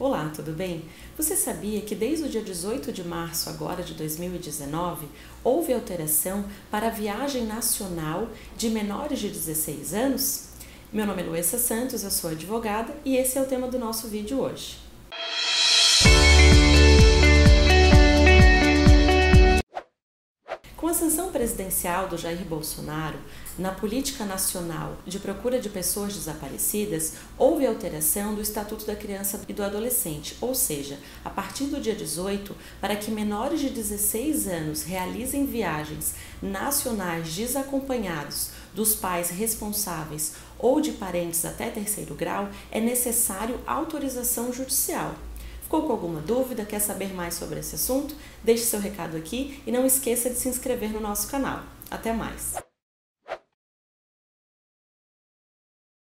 Olá, tudo bem? Você sabia que desde o dia 18 de março agora de 2019 houve alteração para a viagem nacional de menores de 16 anos? Meu nome é Luessa Santos, eu sou advogada e esse é o tema do nosso vídeo hoje. Com a sanção presidencial do Jair Bolsonaro na política nacional de procura de pessoas desaparecidas, houve alteração do Estatuto da Criança e do Adolescente, ou seja, a partir do dia 18, para que menores de 16 anos realizem viagens nacionais desacompanhados dos pais responsáveis ou de parentes até terceiro grau, é necessário autorização judicial. Ficou com alguma dúvida? Quer saber mais sobre esse assunto? Deixe seu recado aqui e não esqueça de se inscrever no nosso canal. Até mais!